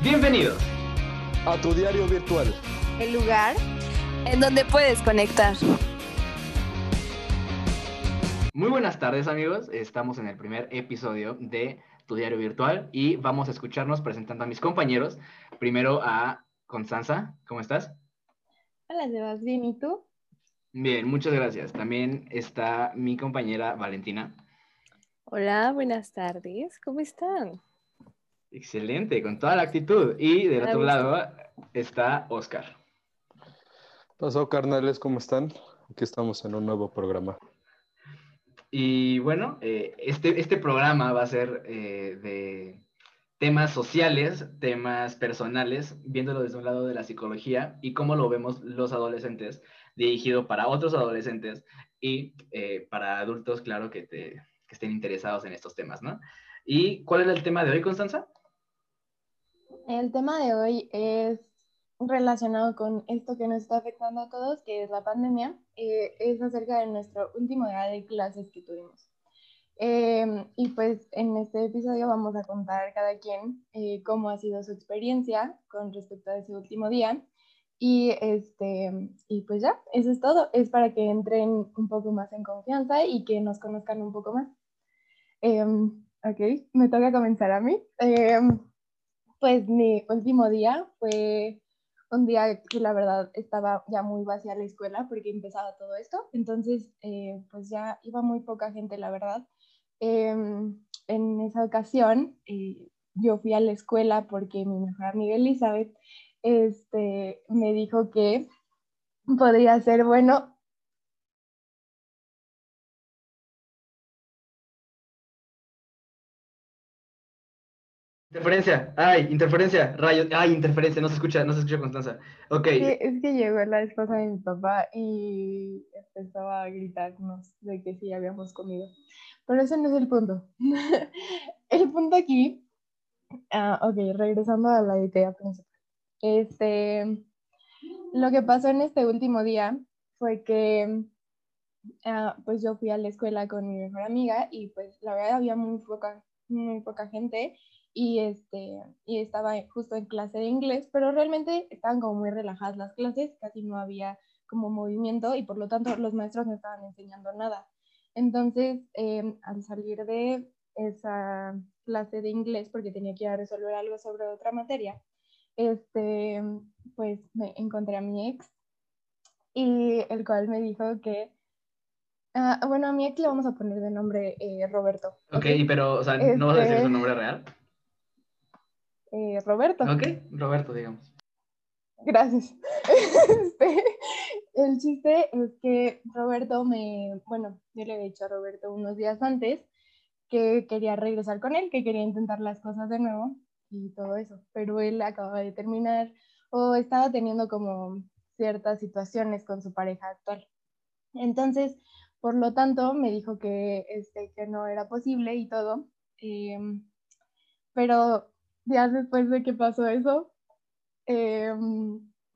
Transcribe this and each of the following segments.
Bienvenidos a tu diario virtual. El lugar en donde puedes conectar. Muy buenas tardes amigos, estamos en el primer episodio de Tu diario virtual y vamos a escucharnos presentando a mis compañeros. Primero a Constanza, ¿cómo estás? Hola Sebas, bien, ¿y tú? Bien, muchas gracias. También está mi compañera Valentina. Hola, buenas tardes, ¿cómo están? Excelente, con toda la actitud. Y del otro lado está Oscar. Pasó, carnales, ¿cómo están? Aquí estamos en un nuevo programa. Y bueno, eh, este, este programa va a ser eh, de temas sociales, temas personales, viéndolo desde un lado de la psicología y cómo lo vemos los adolescentes, dirigido para otros adolescentes y eh, para adultos, claro, que, te, que estén interesados en estos temas, ¿no? ¿Y cuál es el tema de hoy, Constanza? El tema de hoy es relacionado con esto que nos está afectando a todos, que es la pandemia, eh, es acerca de nuestro último día de clases que tuvimos. Em, y pues en este episodio vamos a contar cada quien eh, cómo ha sido su experiencia con respecto a ese último día. Y, este, y pues ya, eso es todo. Es para que entren un poco más en confianza y que nos conozcan un poco más. Em, ok, me toca comenzar a mí. Pues mi último día fue un día que la verdad estaba ya muy vacía la escuela porque empezaba todo esto. Entonces, eh, pues ya iba muy poca gente, la verdad. Em, en esa ocasión, eh, yo fui a la escuela porque mi mejor amiga Elizabeth este, me dijo que podría ser bueno Interferencia, ay, interferencia, rayos, ay, interferencia, no se escucha, no se escucha Constanza. Ok. es que llegó la esposa de mi papá y empezó a gritarnos de que sí habíamos comido. Pero ese no es el punto. el punto aquí, ah, ok, regresando a la idea principal. Este, lo que pasó en este último día fue que ah, pues yo fui a la escuela con mi mejor amiga y pues la verdad había muy poca, muy poca gente y, este, y estaba justo en clase de inglés, pero realmente estaban como muy relajadas las clases, casi no había como movimiento y por lo tanto los maestros no estaban enseñando nada. Entonces, em, al salir de esa clase de inglés, porque tenía que ir a resolver algo sobre otra materia, este, pues me encontré a mi ex y el cual me dijo que, ah, bueno, a mi ex le vamos a poner de nombre eh, Roberto. Ok, pero, o sea, ¿no vas a decir su este, nombre real? Eh, Roberto. Ok, Roberto, digamos. Gracias. Este, el chiste es que Roberto me, bueno, yo le había dicho a Roberto unos días antes que quería regresar con él, que quería intentar las cosas de nuevo y todo eso, pero él acababa de terminar o estaba teniendo como ciertas situaciones con su pareja actual. Entonces, por lo tanto, me dijo que, este, que no era posible y todo, em, pero días después de que pasó eso,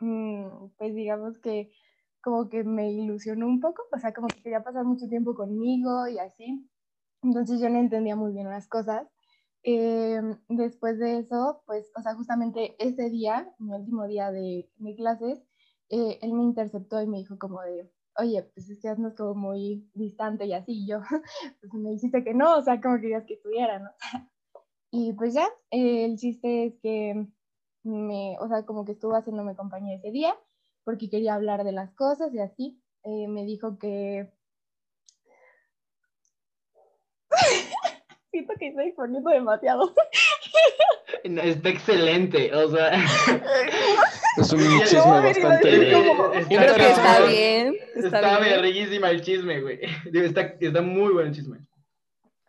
mm, pues digamos que como que me ilusionó un poco, o sea, como que quería pasar mucho tiempo conmigo y así. Entonces yo no entendía muy bien las cosas. Em, después de eso, pues, o sea, justamente ese día, mi último día de mis clases, eh, él me interceptó y me dijo como de, oye, pues es que andas como muy distante y así, y yo, pues me dijiste que no, o sea, como querías que estuviera, ¿no? Y pues ya, el chiste es que me, o sea, como que estuvo haciéndome compañía ese día, porque quería hablar de las cosas y así. Eh, me dijo que... Siento que estoy poniendo demasiado. Está excelente, o sea... Es un chisme bastante... Creo que está bien. Está, está bien. el chisme, güey. Está, está muy buen el chisme.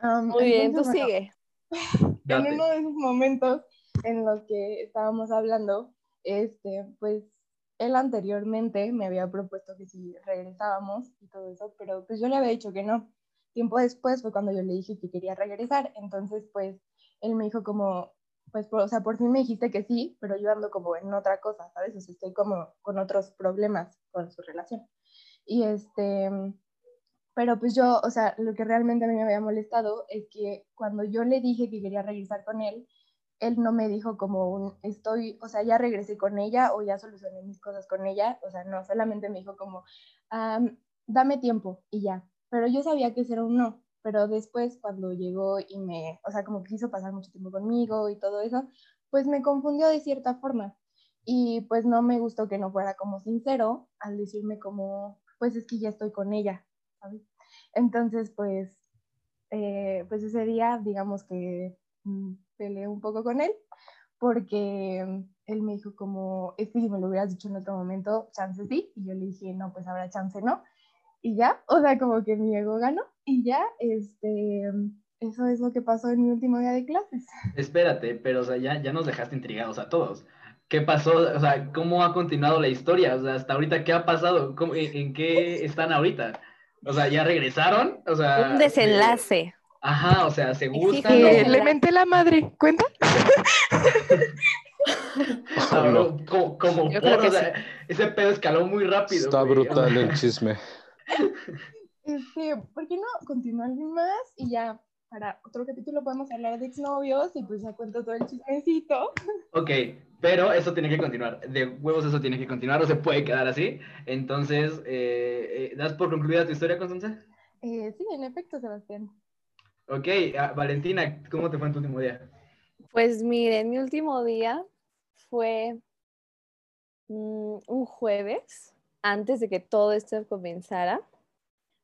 muy bien, tú sigue en uno de esos momentos en los que estábamos hablando, este, pues él anteriormente me había propuesto que si regresábamos y todo eso, pero pues yo le había dicho que no. Tiempo después fue cuando yo le dije que quería regresar, entonces pues él me dijo como, pues, o sea, por fin me dijiste que sí, pero yo ando como en otra cosa, ¿sabes? O sea, estoy como con otros problemas con su relación. Y este, pero pues yo, o sea, lo que realmente a mí me había molestado es que cuando yo le dije que quería regresar con él, él no me dijo como un, estoy, o sea, ya regresé con ella o ya solucioné mis cosas con ella, o sea, no, solamente me dijo como, dame tiempo y ya. Pero yo sabía que ese era un no, pero después cuando llegó y me, o sea, como quiso pasar mucho tiempo conmigo y todo eso, pues me confundió de cierta forma. Y pues no me gustó que no fuera como sincero al decirme como, pues es que ya estoy con ella, Entonces, pues, eh, pues ese día, digamos que mm, peleé un poco con él, porque él me dijo como, es si me lo hubieras dicho en otro momento, chance sí, y yo le dije, no, pues habrá chance no, y ya, o sea, como que mi ego ganó, y ya, este, eso es lo que pasó en mi último día de clases. Espérate, pero o sea, ya, ya nos dejaste intrigados a todos. ¿Qué pasó? O sea, ¿cómo ha continuado la historia? O sea, hasta ahorita, ¿qué ha pasado? en, qué están ahorita? O sea, ¿ya regresaron? O sea... Un desenlace. Ajá, o sea, se gustan. Sí, le menté la madre, ¿cuenta? no. Como, como o sea, ese pedo escaló muy rápido. Está brutal el chisme. Este, ¿por qué no continuar más? Y ya para otro capítulo podemos hablar de exnovios y pues ya cuento todo el chismecito. Ok, pero eso tiene que continuar. De huevos eso tiene que continuar, o se puede quedar así. Entonces, eh, eh, ¿das por concluida tu historia, Constanza? Eh, sí, en efecto, Sebastián. Ok, ah, Valentina, ¿cómo te fue en tu último día? Pues miren, mi último día fue mm, un jueves, antes de que todo esto comenzara,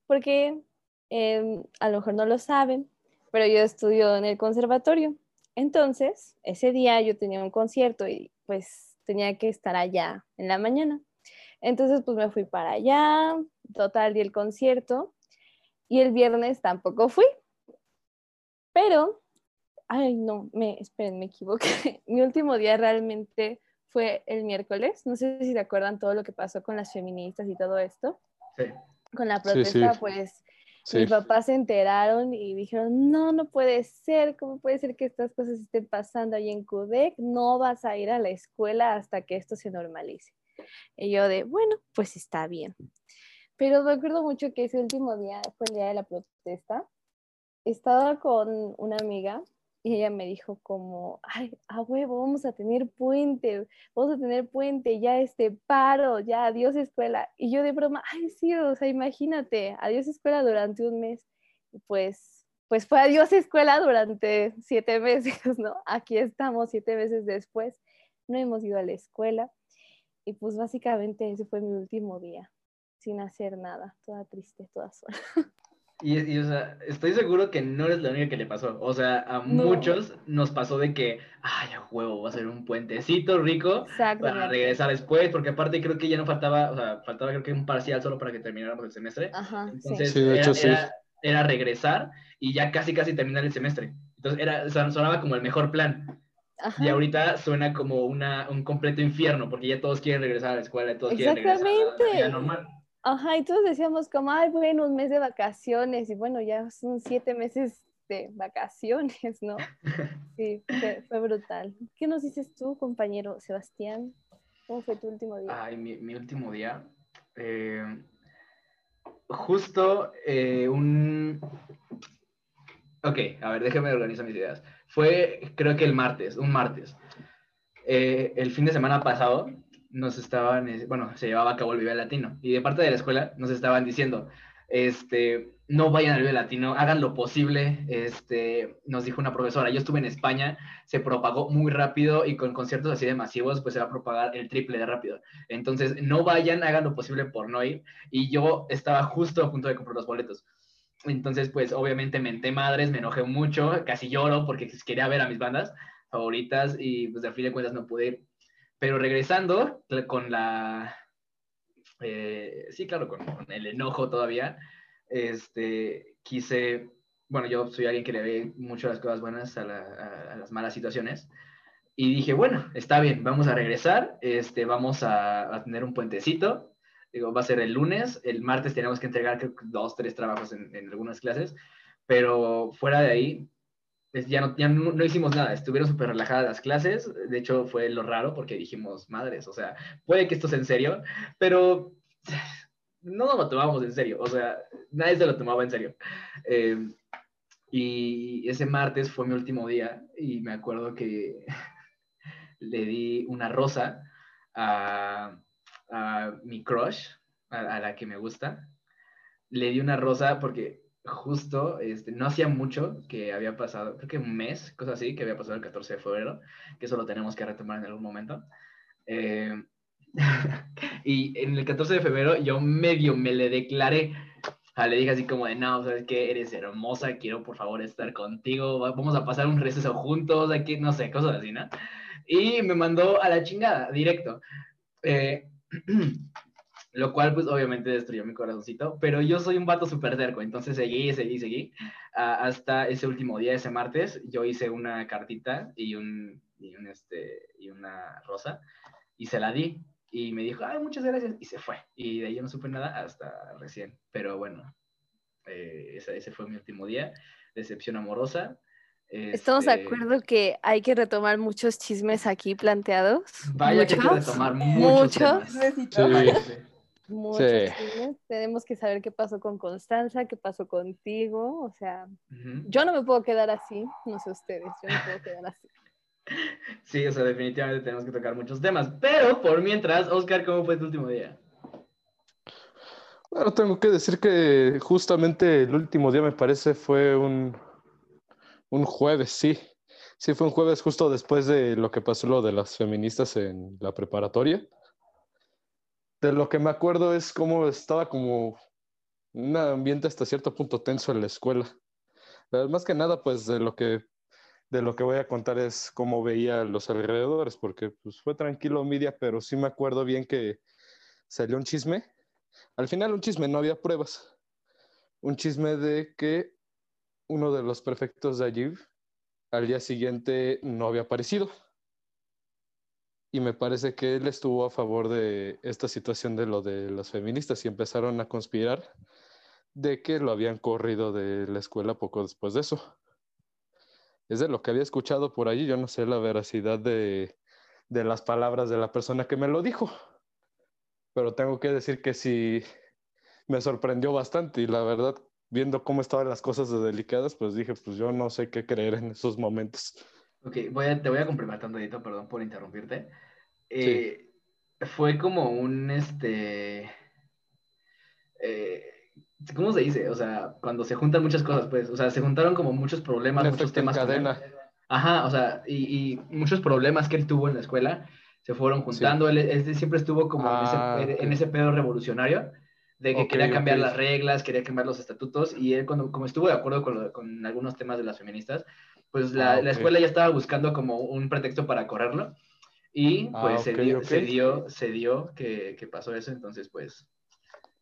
porque em, a lo mejor no lo saben, pero yo estudio en el conservatorio. Entonces, ese día yo tenía un concierto y pues tenía que estar allá en la mañana. Entonces, pues me fui para allá, total, di el concierto y el viernes tampoco fui. Pero, ay, no, me, esperen, me equivoqué. Mi último día realmente fue el miércoles. No sé si se acuerdan todo lo que pasó con las feministas y todo esto. Sí. Con la protesta, pues mis papás se enteraron y dijeron, no, no puede ser, ¿cómo puede ser que estas cosas estén pasando ahí en CUDEC? No vas a ir a la escuela hasta que esto se normalice. Y yo de, bueno, pues está bien. Pero me acuerdo mucho que ese último día fue el día de la protesta. Estaba con una amiga y ella me dijo como, ay, a huevo, vamos a tener puente, vamos a tener puente, ya este paro, ya adiós escuela. Y yo de broma, ay, sí, o sea, imagínate, adiós escuela durante un mes. Pues, pues fue adiós escuela durante siete meses, ¿no? Aquí estamos siete meses después, no hemos ido a la escuela. Y pues básicamente ese fue mi último día, sin hacer nada, toda triste, toda sola. Y, o sea, estoy seguro que no eres la única que le pasó. O sea, a muchos nos pasó de que, ay, a huevo, va a ser un puentecito rico para regresar después, porque aparte creo que ya no faltaba, o sea, faltaba creo que un parcial solo para que termináramos el semestre. Ajá, Entonces, era, era, regresar y ya casi, casi terminar el semestre. Entonces, era, sonaba como el mejor plan. Y ahorita suena como una, un completo infierno, porque ya todos quieren regresar a la escuela, todos quieren regresar a la vida normal. Ajá, y todos decíamos como, ay, bueno, un mes de vacaciones, y bueno, ya son siete meses de vacaciones, ¿no? Sí, fue, brutal. ¿Qué nos dices tú, compañero Sebastián? ¿Cómo fue tu último día? Ay, mi, último día. Eh, justo eh, un... Ok, a ver, déjame organizar mis ideas. Fue, creo que el martes, un martes. Eh, el fin de semana pasado nos estaban, bueno, se llevaba a cabo el Vive Latino y de parte de la escuela nos estaban diciendo, este, no vayan al Vive Latino, hagan lo posible, este, nos dijo una profesora, yo estuve en España, se propagó muy rápido y con conciertos así de masivos, pues se va a propagar el triple de rápido. Entonces, no vayan, hagan lo posible por no ir y yo estaba justo a punto de comprar los boletos. Entonces, pues obviamente menté madres, me enojé mucho, casi lloro porque quería ver a mis bandas favoritas y pues de fin de cuentas no pude. Pero regresando con la, eh, sí, claro, con, el enojo todavía, este, quise, bueno, yo soy alguien que le ve mucho las cosas buenas a, las malas situaciones, y dije, bueno, está bien, vamos a regresar, este, vamos a, tener un puentecito, digo, va a ser el lunes, el martes tenemos que entregar dos, tres trabajos en algunas clases, pero fuera de ahí, ya, no, ya no, hicimos nada, estuvieron súper relajadas las clases, de hecho fue lo raro porque dijimos, madres, o sea, puede que esto sea en serio, pero no nos lo tomamos en serio, o sea, nadie se lo tomaba en serio. Eh, Y ese martes fue mi último día y me acuerdo que le di una rosa a, mi crush, a, la que me gusta. Le di una rosa porque justo este, no hacía mucho que había pasado, creo que un mes, cosa así, que había pasado el 14 de febrero, que eso lo tenemos que retomar en algún momento. Eh, y en el 14 de febrero yo medio me le declaré le dije así como de, no, sabes que eres hermosa, quiero por favor estar contigo, vamos a pasar un receso juntos, aquí, no sé, cosas así, ¿no? Y me mandó a la chingada, directo. Eh, lo cual, pues, obviamente destruyó mi corazoncito, pero yo soy un vato súper cerco, entonces seguí, seguí, seguí, hasta ese último día, ese martes, yo hice una cartita y, un, y, un, este, y una rosa, y se la di, y me dijo, ay, muchas gracias, y se fue. Y de ahí yo no supe nada hasta recién. Pero bueno, eh, ese, fue mi último día. Decepción amorosa. Estamos de este acuerdo que hay que retomar muchos chismes aquí planteados. Vaya que hay que retomar muchos. Muchos. Chismes. Tenemos que saber qué pasó con Constanza, qué pasó contigo. O sea, yo no me puedo quedar así, no sé ustedes, yo no puedo quedar así. Sí, o sea, definitivamente tenemos que tocar muchos temas. Pero por mientras, Oscar, ¿cómo fue tu último día? Bueno, tengo que decir que justamente el último día me parece fue un, un jueves, sí. Sí, fue un jueves justo después de lo que pasó lo de las feministas en la preparatoria. De lo que me acuerdo es cómo estaba como un ambiente hasta cierto punto tenso en la escuela. más que nada, pues de lo que de lo que voy a contar es cómo veía los alrededores, porque pues fue tranquilo media, pero sí me acuerdo bien que salió un chisme. Al final un chisme, no había pruebas. Un chisme de que uno de los prefectos de allí al día siguiente no había aparecido. Y me parece que él estuvo a favor de esta situación de lo de las feministas y empezaron a conspirar de que lo habían corrido de la escuela poco después de eso es de lo que había escuchado por allí. Yo no sé la veracidad de, las palabras de la persona que me lo dijo, pero tengo que decir que sí me sorprendió bastante y la verdad, viendo cómo estaban las cosas de delicadas, pues dije, pues yo no sé qué creer en esos momentos. Ok, voy te voy a complementar un perdón por interrumpirte. Eh, fue como un, este, eh, ¿Cómo se dice? O sea, cuando se juntan muchas cosas, pues, o sea, se juntaron como muchos problemas, muchos temas. Cadena. Ajá, o sea, y, y, muchos problemas que él tuvo en la escuela se fueron juntando. Él, siempre estuvo como en, ese, ah, pedo revolucionario, de que quería cambiar las reglas, quería cambiar los estatutos, y él, cuando, como estuvo de acuerdo con, con algunos temas de las feministas, pues la, ah, la, escuela ya estaba buscando como un pretexto para correrlo, y ah, pues se, dio, se, dio, se dio que, que pasó eso, entonces pues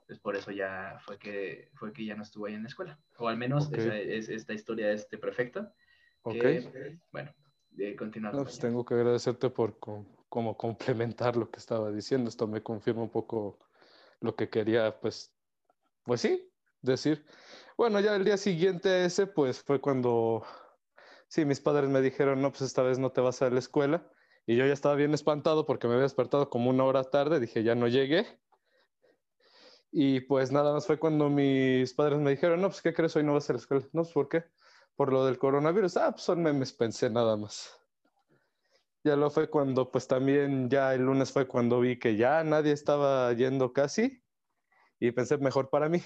pues por eso ya fue que, fue que ya no estuvo ahí en la escuela. O al menos esa es esta historia de este prefecto. Ok. bueno, de continuar. pues tengo que agradecerte por como complementar lo que estaba diciendo. Esto me confirma un poco lo que quería, pues, pues sí, decir. Bueno, ya el día siguiente ese, pues fue cuando, sí, mis padres me dijeron, no, pues esta vez no te vas a la escuela. Y yo ya estaba bien espantado porque me había despertado como una hora tarde, dije, ya no llegué. Y pues nada más fue cuando mis padres me dijeron, no, pues ¿qué crees? Hoy no vas a la escuela. No, pues ¿por qué? Por lo del coronavirus. Ah, pues son memes, pensé nada más. Ya lo fue cuando, pues también ya el lunes fue cuando vi que ya nadie estaba yendo casi y pensé mejor para mí.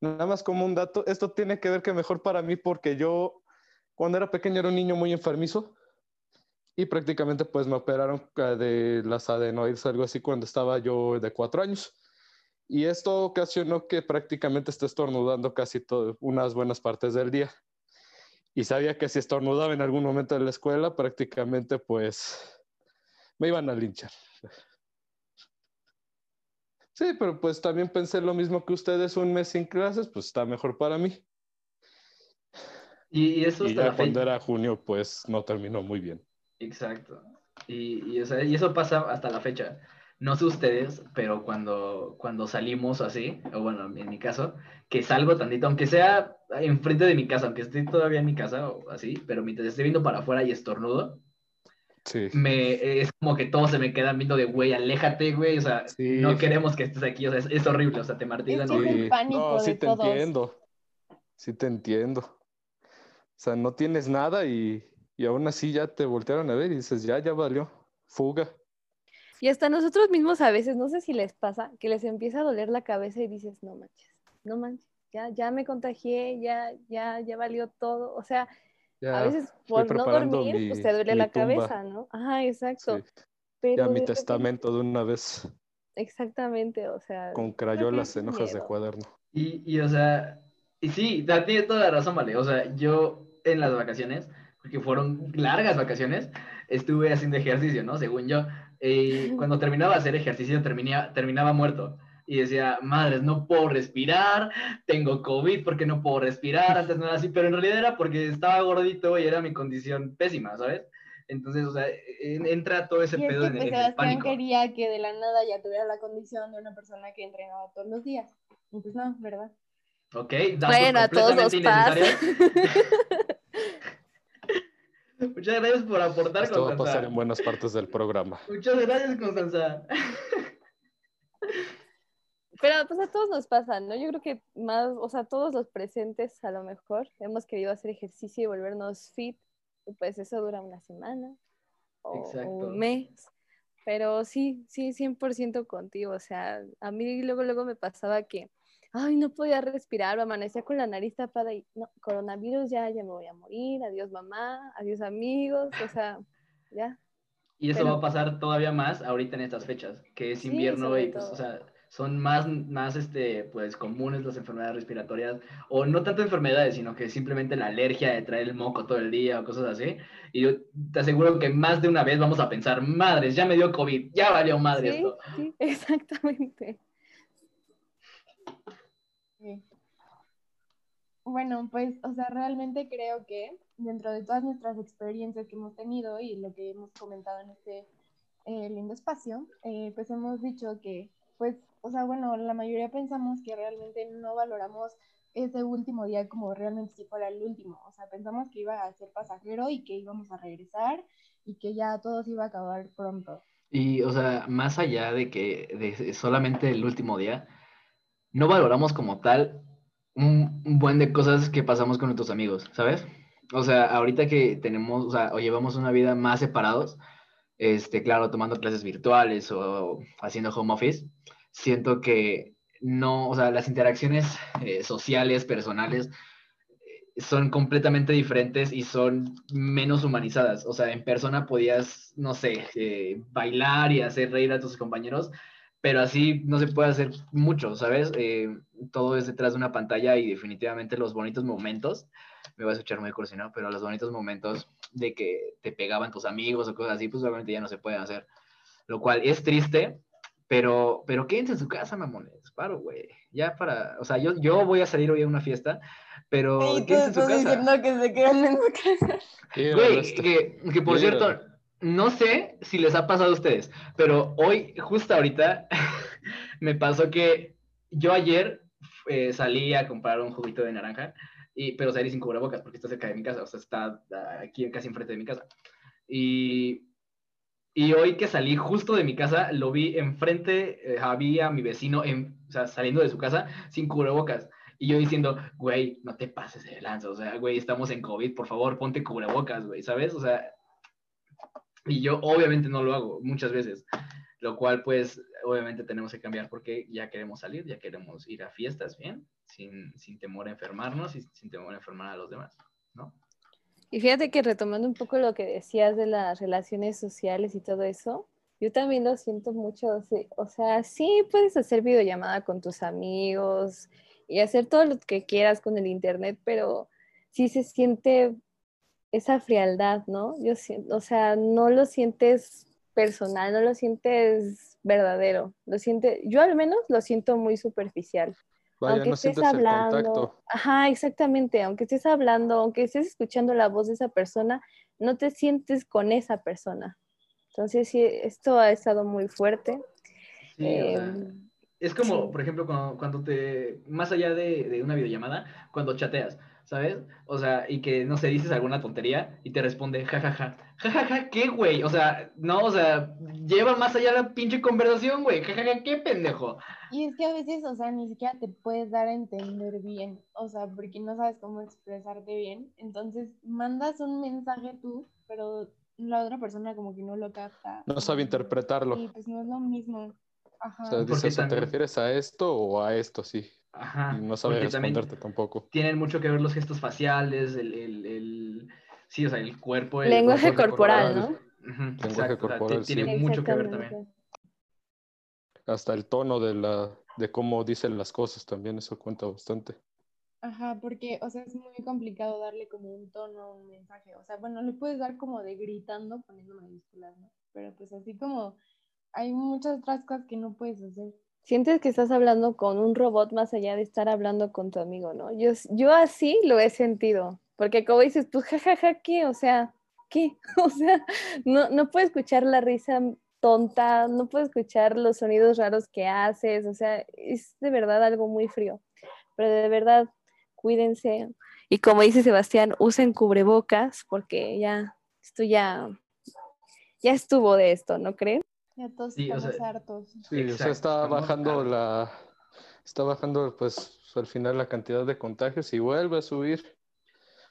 Nada más como un dato, esto tiene que ver que mejor para mí porque yo cuando era pequeño era un niño muy enfermizo y prácticamente pues me operaron de las adenoides, algo así, cuando estaba yo de cuatro años. Y esto ocasionó que prácticamente esté estornudando casi todo, unas buenas partes del día. Y sabía que si estornudaba en algún momento de la escuela, prácticamente pues me iban a linchar. Sí, pero pues también pensé lo mismo que ustedes, un mes sin clases, pues está mejor para mí. Y, eso y ya cuando era junio, pues no terminó muy bien. Exacto. Y, y eso pasa hasta la fecha no sé ustedes, pero cuando, cuando salimos así, o bueno, en mi caso, que salgo tantito, aunque sea enfrente de mi casa, aunque esté todavía en mi casa o así, pero mientras esté viendo para afuera y estornudo, sí. me, es como que todos se me quedan viendo de, güey, aléjate, güey, o sea, no queremos que estés aquí, o sea, es, horrible, o sea, te. Es pánico no, sí te entiendo, sí te entiendo. O sea, no tienes nada y, y aún así ya te voltearon a ver y dices, ya, ya valió, fuga. Y hasta nosotros mismos a veces, no sé si les pasa, que les empieza a doler la cabeza y dices, no manches, no manches, ya, ya me contagié, ya, ya, ya valió todo. O sea, a veces por no dormir, pues te duele la cabeza, ¿no? Ajá, exacto. ya mi testamento de una vez. Exactamente, o sea. Con crayolas en hojas de cuaderno. Y, y, o sea, y sí, tiene toda la razón, vale. O sea, yo en las vacaciones, porque fueron largas vacaciones, estuve haciendo ejercicio, ¿no? Según yo. Y cuando terminaba de hacer ejercicio, terminaba, terminaba muerto. Y decía, madres, no puedo respirar, tengo COVID porque no puedo respirar, antes no era así, pero en realidad era porque estaba gordito y era mi condición pésima, ¿sabes? Entonces, o sea, entra todo ese pedo en, el pánico. quería que de la nada ya tuviera la condición de una persona que entrenaba todos los días. Entonces, no, ¿verdad? Ok, bueno, a todos los pasa. Muchas gracias por aportar, Esto va a pasar en buenas partes del programa. Muchas gracias, Constanza. Pero pues a todos nos pasa, ¿no? Yo creo que más, o sea, todos los presentes a lo mejor hemos querido hacer ejercicio y volvernos fit, y pues eso dura una semana o, un mes. Pero sí, sí, 100% contigo. O sea, a mí luego, luego me pasaba que ay, no podía respirar, amanecía con la nariz tapada y, no, coronavirus, ya, ya me voy a morir, adiós mamá, adiós amigos, o sea, ya. Y eso va a pasar todavía más ahorita en estas fechas, que es invierno y pues, o sea, son más, más este, pues, comunes las enfermedades respiratorias, o no tanto enfermedades, sino que simplemente la alergia de traer el moco todo el día o cosas así. Y yo te aseguro que más de una vez vamos a pensar, madres, ya me dio COVID, ya valió madre sí, esto. Sí, exactamente. Bueno, pues, o sea, realmente creo que dentro de todas nuestras experiencias que hemos tenido y lo que hemos comentado en este eh, lindo espacio, eh, pues hemos dicho que, pues, o sea, bueno, la mayoría pensamos que realmente no valoramos ese último día como realmente si fuera el último. O sea, pensamos que iba a ser pasajero y que íbamos a regresar y que ya todo se iba a acabar pronto. Y, o sea, más allá de que de solamente el último día, no valoramos como tal un, buen de cosas que pasamos con nuestros amigos, ¿sabes? O sea, ahorita que tenemos, o llevamos una vida más separados, este, claro, tomando clases virtuales o haciendo home office, siento que no, o sea, las interacciones eh, sociales, personales, eh, son completamente diferentes y son menos humanizadas. O sea, en persona podías, no sé, eh, bailar y hacer reír a tus compañeros, pero así no se puede hacer mucho, ¿sabes? Eh, todo es detrás de una pantalla y definitivamente los bonitos momentos, me voy a escuchar muy cursi, Pero los bonitos momentos de que te pegaban tus amigos o cosas así, pues obviamente ya no se pueden hacer. Lo cual es triste, pero, pero quédense en su casa, mamones. Paro, güey. Ya para, o sea, yo, yo voy a salir hoy a una fiesta, pero quédense en su casa. diciendo que se quedan en su casa. Güey, que, que por cierto, no sé si les ha pasado a ustedes, pero hoy, justo ahorita, me pasó que yo ayer eh, salí a comprar un juguito de naranja, y, pero salí sin cubrebocas porque está cerca de mi casa, o sea, está aquí casi enfrente de mi casa. Y, y hoy que salí justo de mi casa, lo vi enfrente, eh, había mi vecino, en, o sea, saliendo de su casa sin cubrebocas. Y yo diciendo, güey, no te pases de lanza, o sea, güey, estamos en COVID, por favor, ponte cubrebocas, güey, ¿sabes? O sea, y yo obviamente no lo hago muchas veces, lo cual pues obviamente tenemos que cambiar porque ya queremos salir, ya queremos ir a fiestas bien, sin, sin temor a enfermarnos y sin temor a enfermar a los demás, ¿no? Y fíjate que retomando un poco lo que decías de las relaciones sociales y todo eso, yo también lo siento mucho, o sea, sí puedes hacer videollamada con tus amigos y hacer todo lo que quieras con el internet, pero sí se siente esa frialdad, ¿no? Yo siento, o sea, no lo sientes personal, no lo sientes verdadero, lo siente, yo al menos lo siento muy superficial. aunque estés hablando, ajá, exactamente, aunque estés hablando, aunque estés escuchando la voz de esa persona, no te sientes con esa persona. Entonces, sí, esto ha estado muy fuerte. es como, por ejemplo, cuando, te, más allá de, de, una videollamada, cuando chateas, ¿sabes? O sea, y que, no sé, dices alguna tontería y te responde, jajaja. Jajaja, ¿qué, güey? O sea, no, o sea, lleva más allá la pinche conversación, güey. Jajaja, ¿qué pendejo? Y es que a veces, o sea, ni siquiera te puedes dar a entender bien, o sea, porque no sabes cómo expresarte bien. Entonces, mandas un mensaje tú, pero la otra persona como que no lo capta. No sabe interpretarlo. Y pues no es lo mismo. Ajá. O sea, dices, ¿te refieres a esto o a esto? Sí. Ajá. Y no sabe responderte tampoco. Tienen mucho que ver los gestos faciales, el, el, el sí, o sea, el cuerpo. El Lenguaje corporal, ¿no? Lenguaje corporal. Tiene mucho que ver también. Hasta el tono de la, de cómo dicen las cosas también, eso cuenta bastante. Ajá, porque, o sea, es muy complicado darle como un tono, un mensaje. O sea, bueno, le puedes dar como de gritando poniendo mayúsculas, ¿no? Pero pues así como hay muchas otras cosas que no puedes hacer sientes que estás hablando con un robot más allá de estar hablando con tu amigo, ¿no? Yo, yo así lo he sentido, porque como dices, pues jajaja, ¿qué? O sea, ¿qué? O sea, no, no puedo escuchar la risa tonta, no puedo escuchar los sonidos raros que haces, o sea, es de verdad algo muy frío, pero de verdad, cuídense. Y como dice Sebastián, usen cubrebocas porque ya, esto ya, ya estuvo de esto, ¿no creen? Ya todos sí, estamos o sea, hartos. Sí, o sea, está bajando la, está bajando pues al final la cantidad de contagios y vuelve a subir.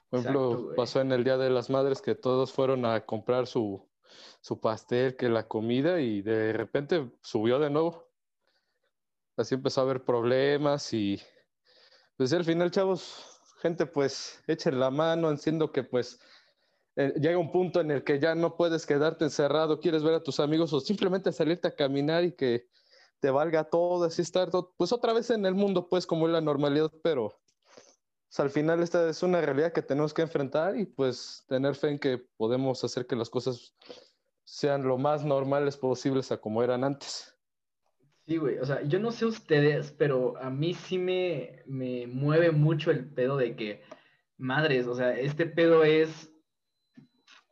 Por ejemplo, pasó en el Día de las Madres que todos fueron a comprar su, su pastel, que la comida y de repente subió de nuevo. Así empezó a haber problemas y pues al final, chavos, gente, pues echen la mano, entiendo que pues eh, llega un punto en el que ya no puedes quedarte encerrado, quieres ver a tus amigos o simplemente salirte a caminar y que te valga todo, así estar, pues otra vez en el mundo, pues como es la normalidad, pero pues, al final esta es una realidad que tenemos que enfrentar y pues tener fe en que podemos hacer que las cosas sean lo más normales posibles a como eran antes. Sí, güey, o sea, yo no sé ustedes, pero a mí sí me, me mueve mucho el pedo de que, madres, o sea, este pedo es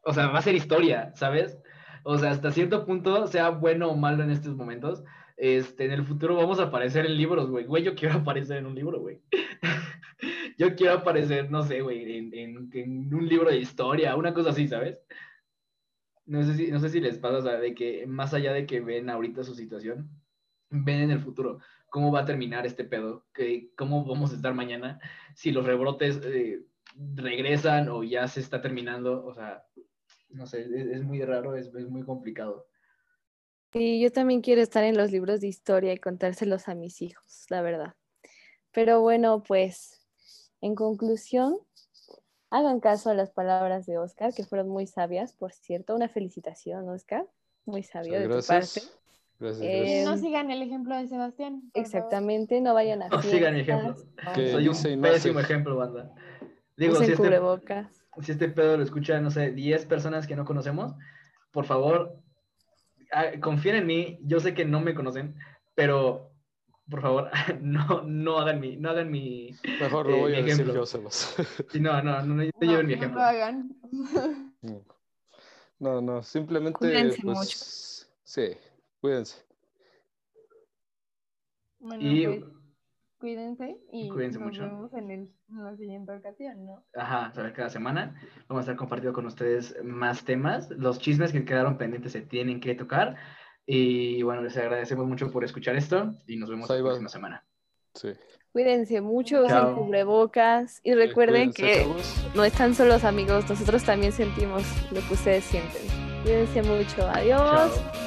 o sea, va a ser historia, ¿sabes? O sea, hasta cierto punto, sea bueno o malo en estos momentos, este, en el futuro vamos a aparecer en libros, güey. Güey, yo quiero aparecer en un libro, güey. yo quiero aparecer, no sé, güey, en, en, un libro de historia, una cosa así, ¿sabes? No sé si, no sé si les pasa, o sea, de que más allá de que ven ahorita su situación, ven en el futuro cómo va a terminar este pedo, que, cómo vamos a estar mañana, si los rebrotes eh, regresan o ya se está terminando, o sea, no sé, es, muy raro, es, muy complicado. Y yo también quiero estar en los libros de historia y contárselos a mis hijos, la verdad. Pero bueno, pues en conclusión, hagan caso a las palabras de Oscar, que fueron muy sabias, por cierto. Una felicitación, Oscar. Muy sabio de tu parte. Gracias, eh, no sigan el ejemplo de Sebastián. Exactamente, no vayan a No sigan mi ejemplo. Soy un pésimo ejemplo, banda. Digo, si este, si este pedo lo escucha, no sé, 10 personas que no conocemos, por favor, ah, confíen en mí. Yo sé que no me conocen, pero por favor, no, no hagan mi, no hagan mi. Mejor lo eh, voy a decir yo, Sebas. no, no, no, no, lleven mi ejemplo. No lo hagan. No, no, simplemente. Cuídense pues, mucho. Sí, cuídense. Bueno, y pues, cuídense y cuídense nos vemos en, el, en, la siguiente ocasión, ¿no? Ajá, cada semana vamos a estar compartiendo con ustedes más temas. Los chismes que quedaron pendientes se tienen que tocar. Y bueno, les agradecemos mucho por escuchar esto y nos vemos la próxima semana. Sí. Cuídense mucho, usen cubrebocas y recuerden que no están solos amigos, nosotros también sentimos lo que ustedes sienten. Cuídense mucho, adiós.